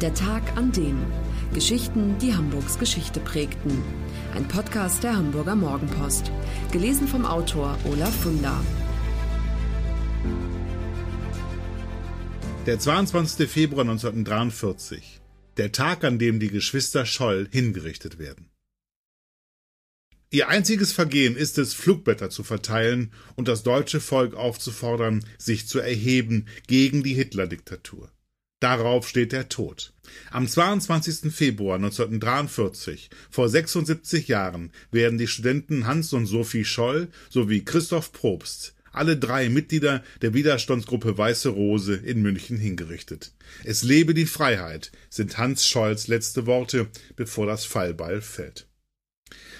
Der Tag an dem. Geschichten, die Hamburgs Geschichte prägten. Ein Podcast der Hamburger Morgenpost. Gelesen vom Autor Olaf Funder. Der 22. Februar 1943. Der Tag, an dem die Geschwister Scholl hingerichtet werden. Ihr einziges Vergehen ist es, Flugblätter zu verteilen und das deutsche Volk aufzufordern, sich zu erheben gegen die Hitler-Diktatur. Darauf steht der Tod. Am 22. Februar 1943, vor 76 Jahren, werden die Studenten Hans und Sophie Scholl sowie Christoph Probst, alle drei Mitglieder der Widerstandsgruppe Weiße Rose in München hingerichtet. Es lebe die Freiheit, sind Hans Scholls letzte Worte, bevor das Fallbeil fällt.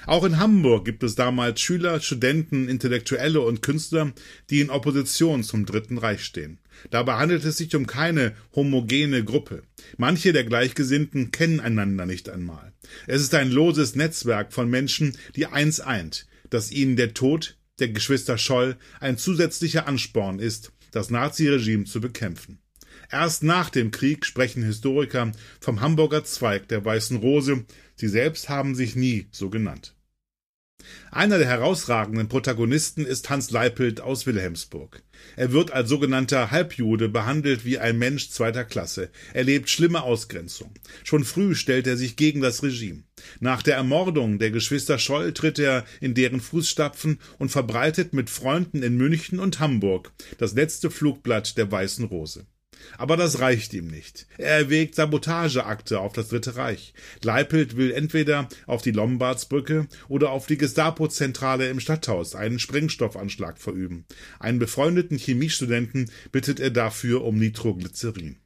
Auch in Hamburg gibt es damals Schüler, Studenten, Intellektuelle und Künstler, die in Opposition zum Dritten Reich stehen. Dabei handelt es sich um keine homogene Gruppe. Manche der Gleichgesinnten kennen einander nicht einmal. Es ist ein loses Netzwerk von Menschen, die eins eint, dass ihnen der Tod der Geschwister Scholl ein zusätzlicher Ansporn ist, das Naziregime zu bekämpfen. Erst nach dem Krieg sprechen Historiker vom Hamburger Zweig der Weißen Rose, sie selbst haben sich nie so genannt. Einer der herausragenden Protagonisten ist Hans Leipold aus Wilhelmsburg. Er wird als sogenannter Halbjude behandelt wie ein Mensch zweiter Klasse. Er lebt schlimme Ausgrenzung. Schon früh stellt er sich gegen das Regime. Nach der Ermordung der Geschwister Scholl tritt er in deren Fußstapfen und verbreitet mit Freunden in München und Hamburg das letzte Flugblatt der Weißen Rose. Aber das reicht ihm nicht. Er erwägt Sabotageakte auf das Dritte Reich. Leipold will entweder auf die Lombardsbrücke oder auf die Gestapo-Zentrale im Stadthaus einen Sprengstoffanschlag verüben. Einen befreundeten Chemiestudenten bittet er dafür um Nitroglycerin.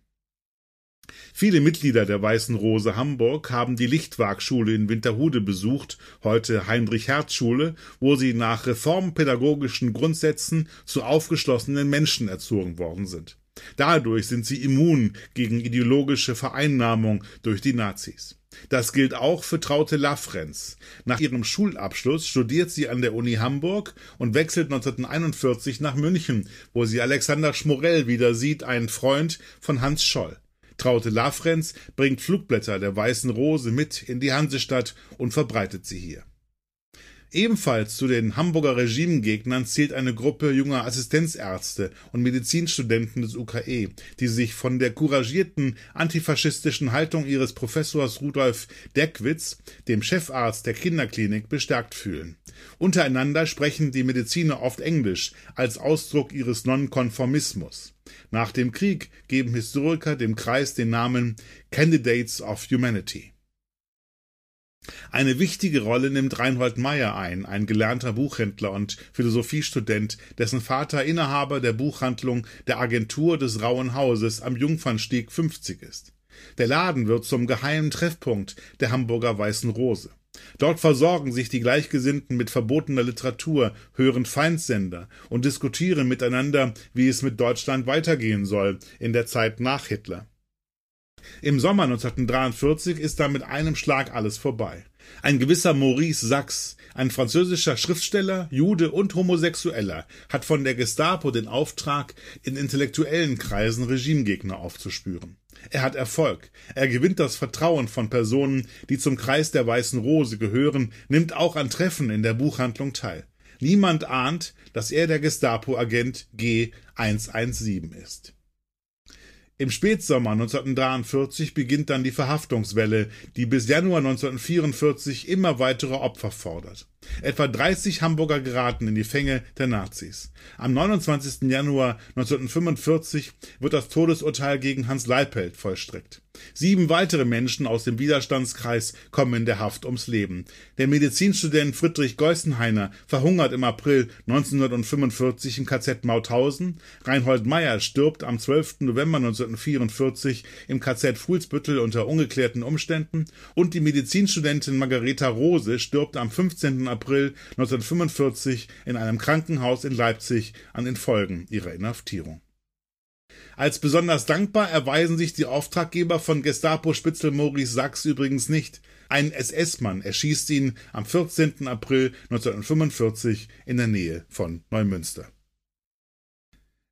Viele Mitglieder der Weißen Rose Hamburg haben die Lichtwagschule in Winterhude besucht, heute Heinrich-Herz-Schule, wo sie nach reformpädagogischen Grundsätzen zu aufgeschlossenen Menschen erzogen worden sind. Dadurch sind sie immun gegen ideologische Vereinnahmung durch die Nazis. Das gilt auch für Traute Lafrenz. Nach ihrem Schulabschluss studiert sie an der Uni Hamburg und wechselt 1941 nach München, wo sie Alexander Schmorell wieder sieht, einen Freund von Hans Scholl. Traute Lafrenz bringt Flugblätter der Weißen Rose mit in die Hansestadt und verbreitet sie hier. Ebenfalls zu den Hamburger Regimegegnern zählt eine Gruppe junger Assistenzärzte und Medizinstudenten des UKE, die sich von der couragierten antifaschistischen Haltung ihres Professors Rudolf Deckwitz, dem Chefarzt der Kinderklinik, bestärkt fühlen. Untereinander sprechen die Mediziner oft Englisch als Ausdruck ihres Nonkonformismus. Nach dem Krieg geben Historiker dem Kreis den Namen Candidates of Humanity. Eine wichtige Rolle nimmt Reinhold Meyer ein, ein gelernter Buchhändler und Philosophiestudent, dessen Vater Inhaber der Buchhandlung der Agentur des Rauen Hauses am Jungfernstieg 50 ist. Der Laden wird zum geheimen Treffpunkt der Hamburger Weißen Rose. Dort versorgen sich die Gleichgesinnten mit verbotener Literatur, hören Feindsender und diskutieren miteinander, wie es mit Deutschland weitergehen soll in der Zeit nach Hitler. Im Sommer 1943 ist da mit einem Schlag alles vorbei. Ein gewisser Maurice Sachs, ein französischer Schriftsteller, Jude und Homosexueller, hat von der Gestapo den Auftrag, in intellektuellen Kreisen Regimegegner aufzuspüren. Er hat Erfolg. Er gewinnt das Vertrauen von Personen, die zum Kreis der Weißen Rose gehören, nimmt auch an Treffen in der Buchhandlung teil. Niemand ahnt, dass er der Gestapo-Agent G 117 ist. Im Spätsommer 1943 beginnt dann die Verhaftungswelle, die bis Januar 1944 immer weitere Opfer fordert. Etwa 30 Hamburger geraten in die Fänge der Nazis. Am 29. Januar 1945 wird das Todesurteil gegen Hans Leipold vollstreckt. Sieben weitere Menschen aus dem Widerstandskreis kommen in der Haft ums Leben. Der Medizinstudent Friedrich Geusenheiner verhungert im April 1945 im KZ Mauthausen. Reinhold Meyer stirbt am 12. November 1944 im KZ Fuhlsbüttel unter ungeklärten Umständen und die Medizinstudentin Margareta Rose stirbt am 15. April 1945 in einem Krankenhaus in Leipzig an den Folgen ihrer Inhaftierung. Als besonders dankbar erweisen sich die Auftraggeber von Gestapo-Spitzel Maurice Sachs übrigens nicht. Ein SS-Mann erschießt ihn am 14. April 1945 in der Nähe von Neumünster.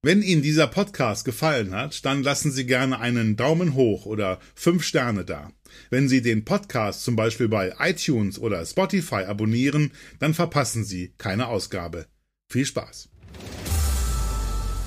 Wenn Ihnen dieser Podcast gefallen hat, dann lassen Sie gerne einen Daumen hoch oder fünf Sterne da. Wenn Sie den Podcast zum Beispiel bei iTunes oder Spotify abonnieren, dann verpassen Sie keine Ausgabe. Viel Spaß!